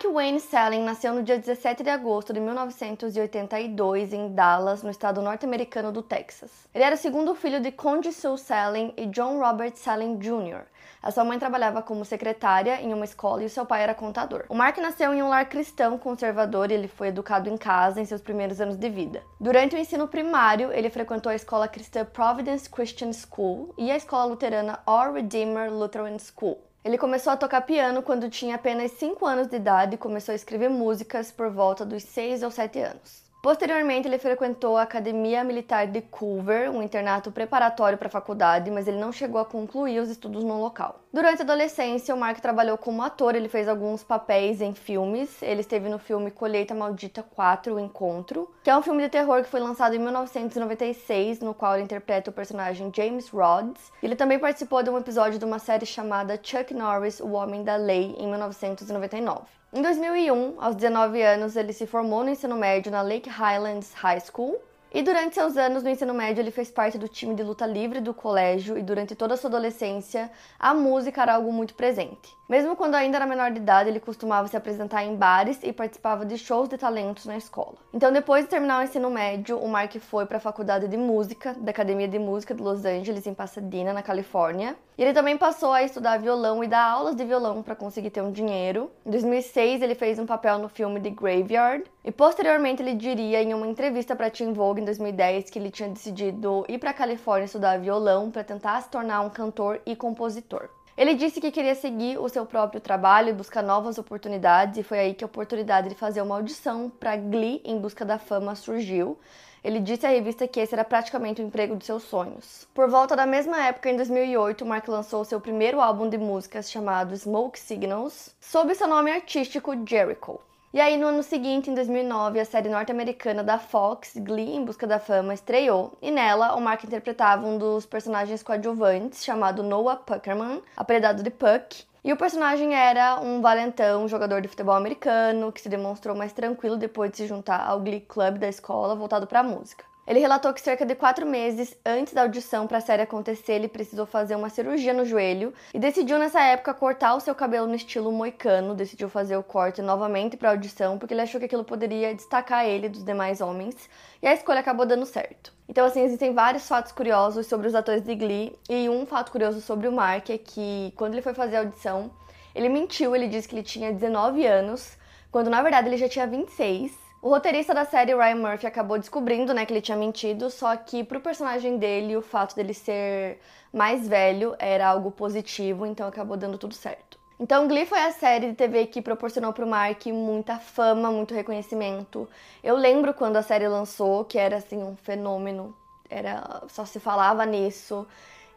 Mark Wayne Selling nasceu no dia 17 de agosto de 1982 em Dallas, no estado norte-americano do Texas. Ele era o segundo filho de Conde Sue Selling e John Robert Selling Jr. A sua mãe trabalhava como secretária em uma escola e seu pai era contador. O Mark nasceu em um lar cristão conservador e ele foi educado em casa em seus primeiros anos de vida. Durante o ensino primário, ele frequentou a escola cristã Providence Christian School e a escola luterana Our Redeemer Lutheran School. Ele começou a tocar piano quando tinha apenas 5 anos de idade e começou a escrever músicas por volta dos 6 ou 7 anos. Posteriormente, ele frequentou a Academia Militar de Culver, um internato preparatório para a faculdade, mas ele não chegou a concluir os estudos no local. Durante a adolescência, o Mark trabalhou como ator, ele fez alguns papéis em filmes. Ele esteve no filme Colheita Maldita 4, O Encontro, que é um filme de terror que foi lançado em 1996, no qual ele interpreta o personagem James Rhodes. Ele também participou de um episódio de uma série chamada Chuck Norris, O Homem da Lei, em 1999. Em 2001, aos 19 anos, ele se formou no ensino médio na Lake Highlands High School e durante seus anos no ensino médio, ele fez parte do time de luta livre do colégio e durante toda a sua adolescência, a música era algo muito presente. Mesmo quando ainda era menor de idade, ele costumava se apresentar em bares e participava de shows de talentos na escola. Então, depois de terminar o ensino médio, o Mark foi para a faculdade de música da Academia de Música de Los Angeles, em Pasadena, na Califórnia. E ele também passou a estudar violão e dar aulas de violão para conseguir ter um dinheiro. Em 2006, ele fez um papel no filme The Graveyard. E posteriormente, ele diria em uma entrevista para Teen Vogue em 2010 que ele tinha decidido ir para a Califórnia estudar violão para tentar se tornar um cantor e compositor. Ele disse que queria seguir o seu próprio trabalho e buscar novas oportunidades, e foi aí que a oportunidade de fazer uma audição para Glee em busca da fama surgiu. Ele disse à revista que esse era praticamente o emprego de seus sonhos. Por volta da mesma época, em 2008, Mark lançou seu primeiro álbum de músicas chamado Smoke Signals, sob seu nome artístico Jericho. E aí, no ano seguinte, em 2009, a série norte-americana da Fox, Glee em Busca da Fama, estreou, e nela o Mark interpretava um dos personagens coadjuvantes, chamado Noah Puckerman, apelidado de Puck, e o personagem era um valentão, jogador de futebol americano, que se demonstrou mais tranquilo depois de se juntar ao Glee Club da escola, voltado para música. Ele relatou que cerca de quatro meses antes da audição para a série acontecer, ele precisou fazer uma cirurgia no joelho e decidiu nessa época cortar o seu cabelo no estilo moicano. Decidiu fazer o corte novamente para a audição porque ele achou que aquilo poderia destacar ele dos demais homens e a escolha acabou dando certo. Então, assim, existem vários fatos curiosos sobre os atores de Glee e um fato curioso sobre o Mark é que quando ele foi fazer a audição, ele mentiu, ele disse que ele tinha 19 anos, quando na verdade ele já tinha 26. O roteirista da série, Ryan Murphy, acabou descobrindo né, que ele tinha mentido, só que pro personagem dele, o fato dele ser mais velho era algo positivo, então acabou dando tudo certo. Então, Glee foi a série de TV que proporcionou pro Mark muita fama, muito reconhecimento. Eu lembro quando a série lançou, que era assim um fenômeno, era só se falava nisso.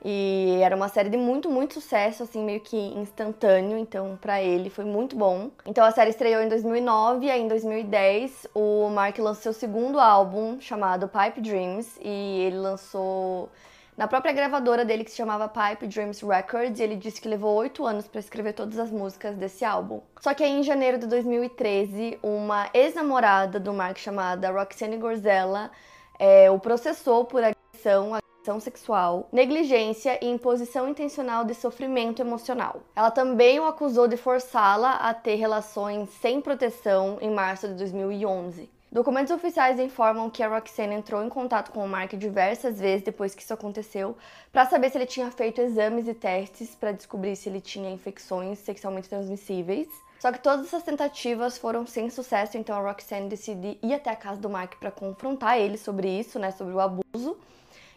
E era uma série de muito, muito sucesso, assim, meio que instantâneo, então para ele foi muito bom. Então a série estreou em 2009 e aí em 2010 o Mark lançou seu segundo álbum chamado Pipe Dreams e ele lançou na própria gravadora dele que se chamava Pipe Dreams Records, e ele disse que levou oito anos para escrever todas as músicas desse álbum. Só que aí em janeiro de 2013, uma ex-namorada do Mark chamada Roxane Gorzella é, o processou por agressão sexual, negligência e imposição intencional de sofrimento emocional. Ela também o acusou de forçá-la a ter relações sem proteção em março de 2011. Documentos oficiais informam que a Roxane entrou em contato com o Mark diversas vezes depois que isso aconteceu, para saber se ele tinha feito exames e testes para descobrir se ele tinha infecções sexualmente transmissíveis. Só que todas essas tentativas foram sem sucesso, então a Roxanne decide ir até a casa do Mark para confrontar ele sobre isso, né, sobre o abuso.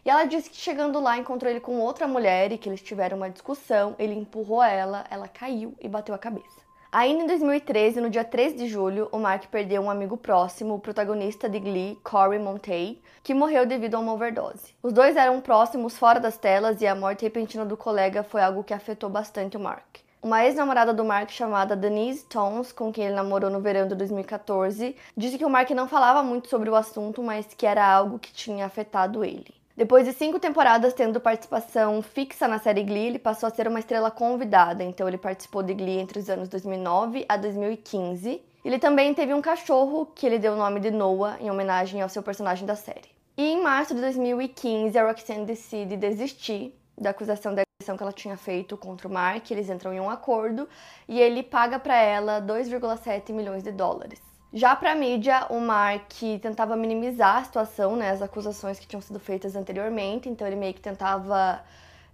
E ela disse que chegando lá encontrou ele com outra mulher e que eles tiveram uma discussão, ele empurrou ela, ela caiu e bateu a cabeça. Ainda em 2013, no dia 3 de julho, o Mark perdeu um amigo próximo, o protagonista de Glee, Corey Montey, que morreu devido a uma overdose. Os dois eram próximos fora das telas e a morte repentina do colega foi algo que afetou bastante o Mark. Uma ex-namorada do Mark chamada Denise Tons, com quem ele namorou no verão de 2014, disse que o Mark não falava muito sobre o assunto, mas que era algo que tinha afetado ele. Depois de cinco temporadas tendo participação fixa na série Glee, ele passou a ser uma estrela convidada. Então ele participou de Glee entre os anos 2009 a 2015. Ele também teve um cachorro que ele deu o nome de Noah em homenagem ao seu personagem da série. E em março de 2015, a Roxanne decide desistir da acusação da agressão que ela tinha feito contra o Mark. Eles entram em um acordo e ele paga para ela 2,7 milhões de dólares. Já para a mídia, o Mark tentava minimizar a situação, né, as acusações que tinham sido feitas anteriormente, então ele meio que tentava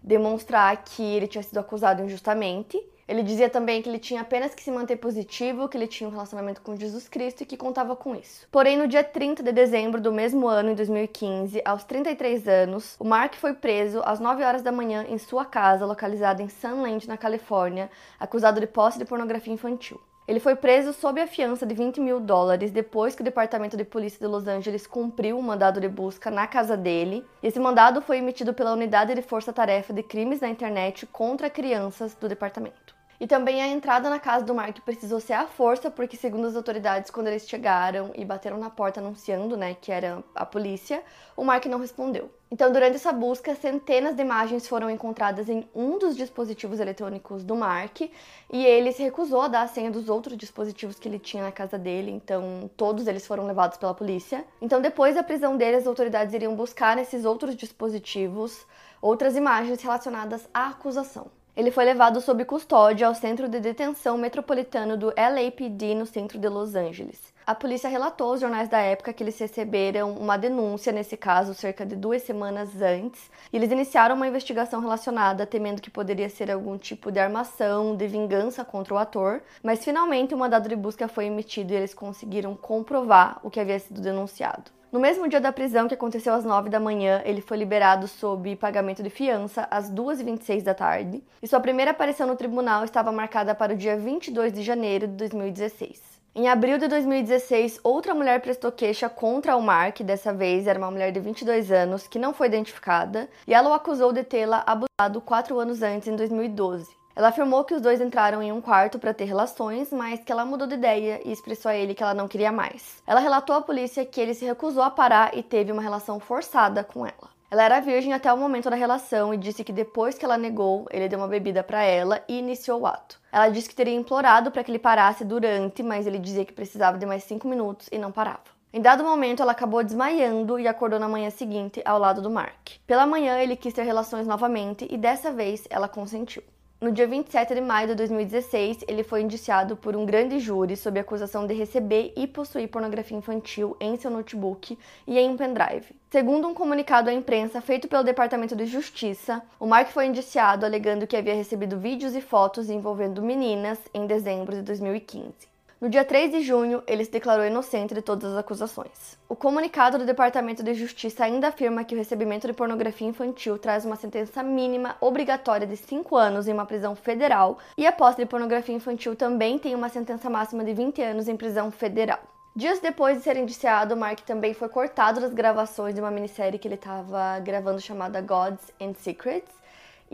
demonstrar que ele tinha sido acusado injustamente. Ele dizia também que ele tinha apenas que se manter positivo, que ele tinha um relacionamento com Jesus Cristo e que contava com isso. Porém, no dia 30 de dezembro do mesmo ano, em 2015, aos 33 anos, o Mark foi preso às 9 horas da manhã em sua casa, localizada em Sunland, na Califórnia, acusado de posse de pornografia infantil. Ele foi preso sob a fiança de 20 mil dólares depois que o Departamento de Polícia de Los Angeles cumpriu um mandado de busca na casa dele. Esse mandado foi emitido pela Unidade de Força-Tarefa de Crimes na Internet contra Crianças do departamento. E também a entrada na casa do Mark precisou ser à força, porque, segundo as autoridades, quando eles chegaram e bateram na porta anunciando né, que era a polícia, o Mark não respondeu. Então, durante essa busca, centenas de imagens foram encontradas em um dos dispositivos eletrônicos do Mark e ele se recusou a dar a senha dos outros dispositivos que ele tinha na casa dele, então todos eles foram levados pela polícia. Então, depois da prisão dele, as autoridades iriam buscar nesses outros dispositivos outras imagens relacionadas à acusação. Ele foi levado sob custódia ao centro de detenção metropolitano do LAPD no centro de Los Angeles. A polícia relatou aos jornais da época que eles receberam uma denúncia nesse caso cerca de duas semanas antes e eles iniciaram uma investigação relacionada, temendo que poderia ser algum tipo de armação, de vingança contra o ator, mas finalmente um mandado de busca foi emitido e eles conseguiram comprovar o que havia sido denunciado. No mesmo dia da prisão, que aconteceu às 9 da manhã, ele foi liberado sob pagamento de fiança às 2h26 da tarde, e sua primeira aparição no tribunal estava marcada para o dia 22 de janeiro de 2016. Em abril de 2016, outra mulher prestou queixa contra o Mark, dessa vez era uma mulher de 22 anos que não foi identificada, e ela o acusou de tê-la abusado quatro anos antes, em 2012. Ela afirmou que os dois entraram em um quarto para ter relações, mas que ela mudou de ideia e expressou a ele que ela não queria mais. Ela relatou à polícia que ele se recusou a parar e teve uma relação forçada com ela. Ela era virgem até o momento da relação e disse que depois que ela negou, ele deu uma bebida para ela e iniciou o ato. Ela disse que teria implorado para que ele parasse durante, mas ele dizia que precisava de mais cinco minutos e não parava. Em dado momento, ela acabou desmaiando e acordou na manhã seguinte ao lado do Mark. Pela manhã, ele quis ter relações novamente e dessa vez ela consentiu. No dia 27 de maio de 2016, ele foi indiciado por um grande júri sob acusação de receber e possuir pornografia infantil em seu notebook e em um pendrive. Segundo um comunicado à imprensa feito pelo Departamento de Justiça, o Mark foi indiciado alegando que havia recebido vídeos e fotos envolvendo meninas em dezembro de 2015. No dia 3 de junho, ele se declarou inocente de todas as acusações. O comunicado do Departamento de Justiça ainda afirma que o recebimento de pornografia infantil traz uma sentença mínima obrigatória de 5 anos em uma prisão federal e a posse de pornografia infantil também tem uma sentença máxima de 20 anos em prisão federal. Dias depois de ser indiciado, Mark também foi cortado das gravações de uma minissérie que ele estava gravando chamada Gods and Secrets,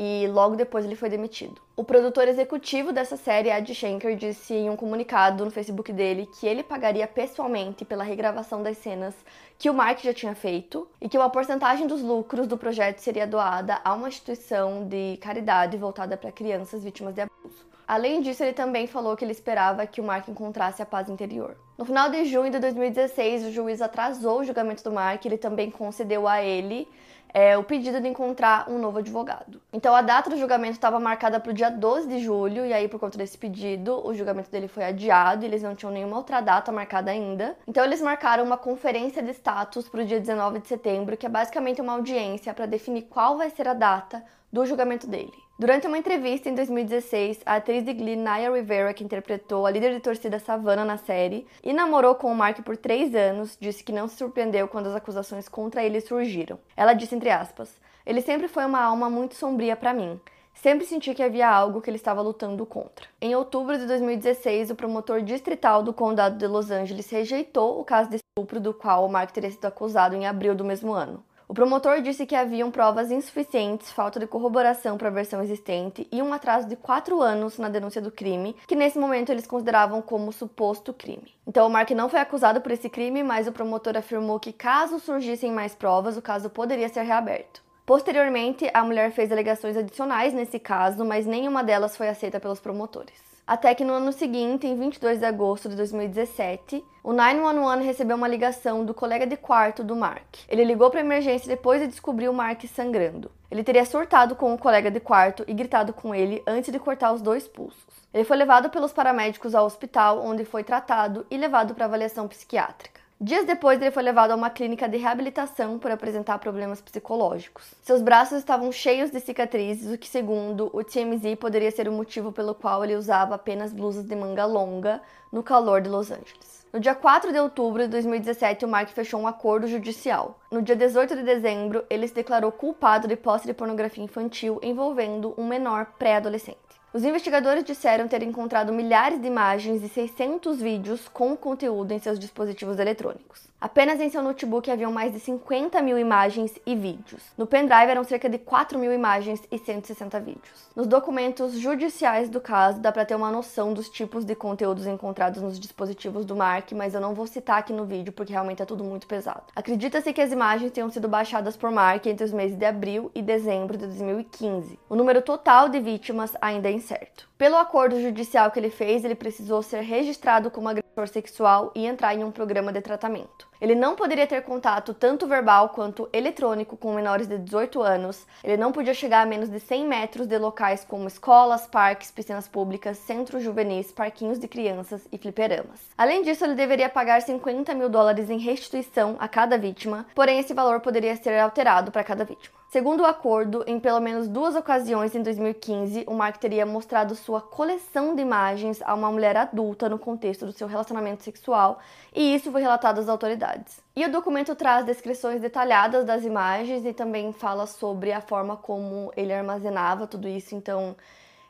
e logo depois ele foi demitido. O produtor executivo dessa série, Ed Schenker, disse em um comunicado no Facebook dele que ele pagaria pessoalmente pela regravação das cenas que o Mark já tinha feito e que uma porcentagem dos lucros do projeto seria doada a uma instituição de caridade voltada para crianças vítimas de abuso. Além disso, ele também falou que ele esperava que o Mark encontrasse a paz interior. No final de junho de 2016, o juiz atrasou o julgamento do Mark, ele também concedeu a ele é, o pedido de encontrar um novo advogado. Então a data do julgamento estava marcada para o dia 12 de julho, e aí por conta desse pedido, o julgamento dele foi adiado, eles não tinham nenhuma outra data marcada ainda. Então eles marcaram uma conferência de status para o dia 19 de setembro, que é basicamente uma audiência para definir qual vai ser a data do julgamento dele. Durante uma entrevista em 2016, a atriz de Glee Naya Rivera, que interpretou a líder de torcida Savannah na série e namorou com o Mark por três anos, disse que não se surpreendeu quando as acusações contra ele surgiram. Ela disse entre aspas: "Ele sempre foi uma alma muito sombria para mim. Sempre senti que havia algo que ele estava lutando contra. Em outubro de 2016, o promotor distrital do condado de Los Angeles rejeitou o caso de estupro do qual o Mark teria sido acusado em abril do mesmo ano. O promotor disse que haviam provas insuficientes, falta de corroboração para a versão existente e um atraso de quatro anos na denúncia do crime, que nesse momento eles consideravam como suposto crime. Então o Mark não foi acusado por esse crime, mas o promotor afirmou que caso surgissem mais provas, o caso poderia ser reaberto. Posteriormente, a mulher fez alegações adicionais nesse caso, mas nenhuma delas foi aceita pelos promotores. Até que no ano seguinte, em 22 de agosto de 2017, o 911 recebeu uma ligação do colega de quarto do Mark. Ele ligou para a emergência depois de descobrir o Mark sangrando. Ele teria surtado com o colega de quarto e gritado com ele antes de cortar os dois pulsos. Ele foi levado pelos paramédicos ao hospital, onde foi tratado e levado para avaliação psiquiátrica. Dias depois, ele foi levado a uma clínica de reabilitação por apresentar problemas psicológicos. Seus braços estavam cheios de cicatrizes, o que, segundo o TMZ, poderia ser o motivo pelo qual ele usava apenas blusas de manga longa no calor de Los Angeles. No dia 4 de outubro de 2017, o Mark fechou um acordo judicial. No dia 18 de dezembro, ele se declarou culpado de posse de pornografia infantil envolvendo um menor pré-adolescente. Os investigadores disseram ter encontrado milhares de imagens e 600 vídeos com conteúdo em seus dispositivos eletrônicos. Apenas em seu notebook haviam mais de 50 mil imagens e vídeos. No pendrive eram cerca de 4 mil imagens e 160 vídeos. Nos documentos judiciais do caso dá para ter uma noção dos tipos de conteúdos encontrados nos dispositivos do Mark, mas eu não vou citar aqui no vídeo porque realmente é tudo muito pesado. Acredita-se que as imagens tenham sido baixadas por Mark entre os meses de abril e dezembro de 2015. O número total de vítimas ainda é incerto. Pelo acordo judicial que ele fez, ele precisou ser registrado como agressor sexual e entrar em um programa de tratamento. Ele não poderia ter contato tanto verbal quanto eletrônico com menores de 18 anos. Ele não podia chegar a menos de 100 metros de locais como escolas, parques, piscinas públicas, centros juvenis, parquinhos de crianças e fliperamas. Além disso, ele deveria pagar 50 mil dólares em restituição a cada vítima, porém esse valor poderia ser alterado para cada vítima. Segundo o acordo, em pelo menos duas ocasiões em 2015, o Mark teria mostrado sua coleção de imagens a uma mulher adulta no contexto do seu relacionamento sexual, e isso foi relatado às autoridades. E o documento traz descrições detalhadas das imagens e também fala sobre a forma como ele armazenava tudo isso, então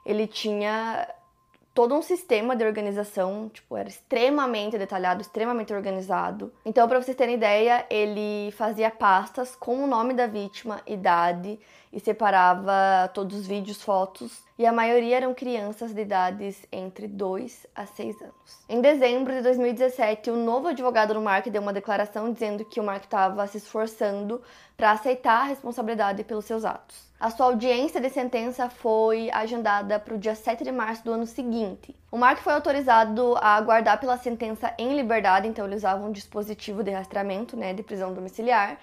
ele tinha todo um sistema de organização, tipo, era extremamente detalhado, extremamente organizado. Então, para vocês terem ideia, ele fazia pastas com o nome da vítima, idade e separava todos os vídeos, fotos, e a maioria eram crianças de idades entre 2 a 6 anos. Em dezembro de 2017, o novo advogado do Mark deu uma declaração dizendo que o Mark estava se esforçando para aceitar a responsabilidade pelos seus atos. A sua audiência de sentença foi agendada para o dia 7 de março do ano seguinte. O Mark foi autorizado a aguardar pela sentença em liberdade, então ele usava um dispositivo de rastreamento, né, de prisão domiciliar,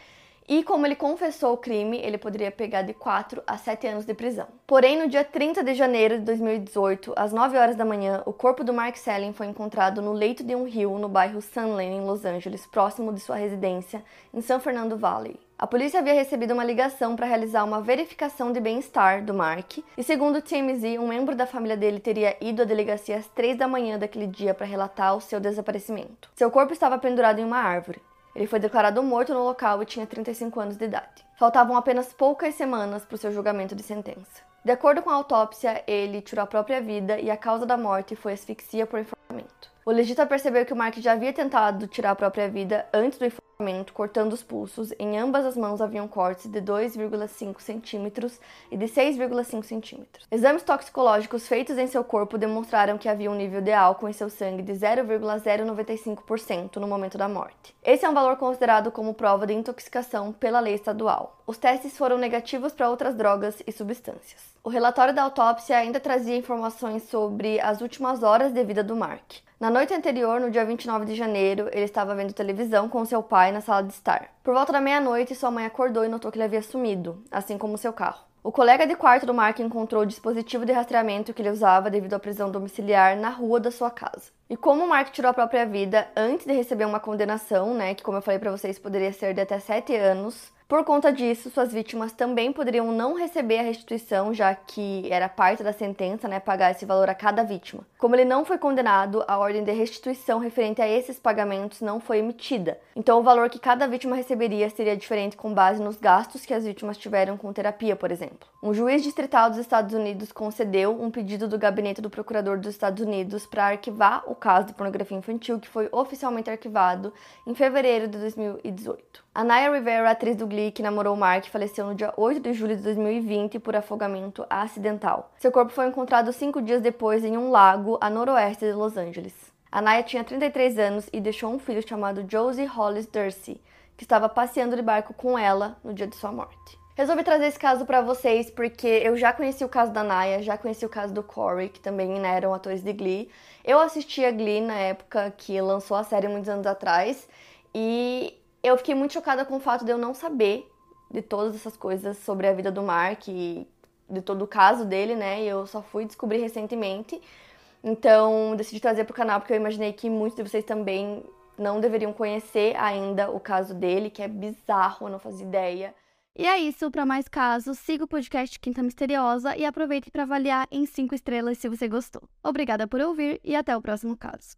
e como ele confessou o crime, ele poderia pegar de 4 a 7 anos de prisão. Porém, no dia 30 de janeiro de 2018, às 9 horas da manhã, o corpo do Mark Selling foi encontrado no leito de um rio no bairro Sunland, em Los Angeles, próximo de sua residência em San Fernando Valley. A polícia havia recebido uma ligação para realizar uma verificação de bem-estar do Mark, e segundo o TMZ, um membro da família dele teria ido à delegacia às 3 da manhã daquele dia para relatar o seu desaparecimento. Seu corpo estava pendurado em uma árvore. Ele foi declarado morto no local e tinha 35 anos de idade. Faltavam apenas poucas semanas para o seu julgamento de sentença. De acordo com a autópsia, ele tirou a própria vida e a causa da morte foi asfixia por enforcamento. O legista percebeu que o Mark já havia tentado tirar a própria vida antes do enforcamento, cortando os pulsos. Em ambas as mãos haviam cortes de 2,5 centímetros e de 6,5 centímetros. Exames toxicológicos feitos em seu corpo demonstraram que havia um nível de álcool em seu sangue de 0,095% no momento da morte. Esse é um valor considerado como prova de intoxicação pela lei estadual. Os testes foram negativos para outras drogas e substâncias. O relatório da autópsia ainda trazia informações sobre as últimas horas de vida do Mark. Na noite anterior, no dia 29 de janeiro, ele estava vendo televisão com seu pai na sala de estar. Por volta da meia-noite, sua mãe acordou e notou que ele havia sumido, assim como seu carro. O colega de quarto do Mark encontrou o dispositivo de rastreamento que ele usava devido à prisão domiciliar na rua da sua casa. E como o Mark tirou a própria vida antes de receber uma condenação, né, que como eu falei para vocês poderia ser de até 7 anos, Por conta disso, suas vítimas também poderiam não receber a restituição, já que era parte da sentença, né, pagar esse valor a cada vítima. Como ele não foi condenado, a ordem de restituição referente a esses pagamentos não foi emitida. Então, o valor que cada vítima receberia seria diferente com base nos gastos que as vítimas tiveram com terapia, por exemplo. Um juiz distrital dos Estados Unidos concedeu um pedido do gabinete do procurador dos Estados Unidos para arquivar o caso de pornografia infantil, que foi oficialmente arquivado em fevereiro de 2018. A Naya Rivera, atriz do Glee, que namorou Mark, faleceu no dia 8 de julho de 2020 por afogamento acidental. Seu corpo foi encontrado cinco dias depois em um lago a noroeste de Los Angeles. A Naya tinha 33 anos e deixou um filho chamado Josie Hollis Dursey, que estava passeando de barco com ela no dia de sua morte. Resolvi trazer esse caso para vocês porque eu já conheci o caso da Naya, já conheci o caso do Corey, que também né, eram atores de Glee. Eu assistia Glee na época que lançou a série muitos anos atrás e eu fiquei muito chocada com o fato de eu não saber de todas essas coisas sobre a vida do Mark e de todo o caso dele, né? E eu só fui descobrir recentemente. Então, decidi trazer para o canal porque eu imaginei que muitos de vocês também não deveriam conhecer ainda o caso dele, que é bizarro, eu não fazia ideia. E é isso, para mais casos, siga o podcast Quinta Misteriosa e aproveite para avaliar em 5 estrelas se você gostou. Obrigada por ouvir e até o próximo caso.